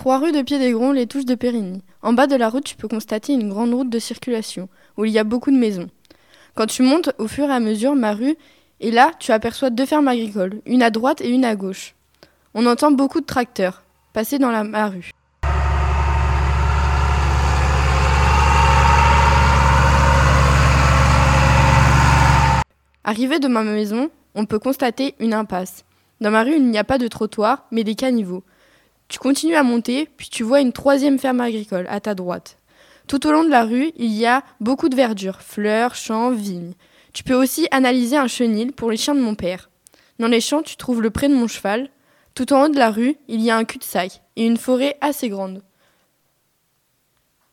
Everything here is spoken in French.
Trois rues de Piédégron, les touches de Périgny. En bas de la route, tu peux constater une grande route de circulation, où il y a beaucoup de maisons. Quand tu montes au fur et à mesure ma rue, et là, tu aperçois deux fermes agricoles, une à droite et une à gauche. On entend beaucoup de tracteurs passer dans la, ma rue. Arrivé de ma maison, on peut constater une impasse. Dans ma rue, il n'y a pas de trottoir, mais des caniveaux. Tu continues à monter, puis tu vois une troisième ferme agricole à ta droite. Tout au long de la rue, il y a beaucoup de verdure, fleurs, champs, vignes. Tu peux aussi analyser un chenil pour les chiens de mon père. Dans les champs, tu trouves le pré de mon cheval. Tout en haut de la rue, il y a un cul-de-sac et une forêt assez grande.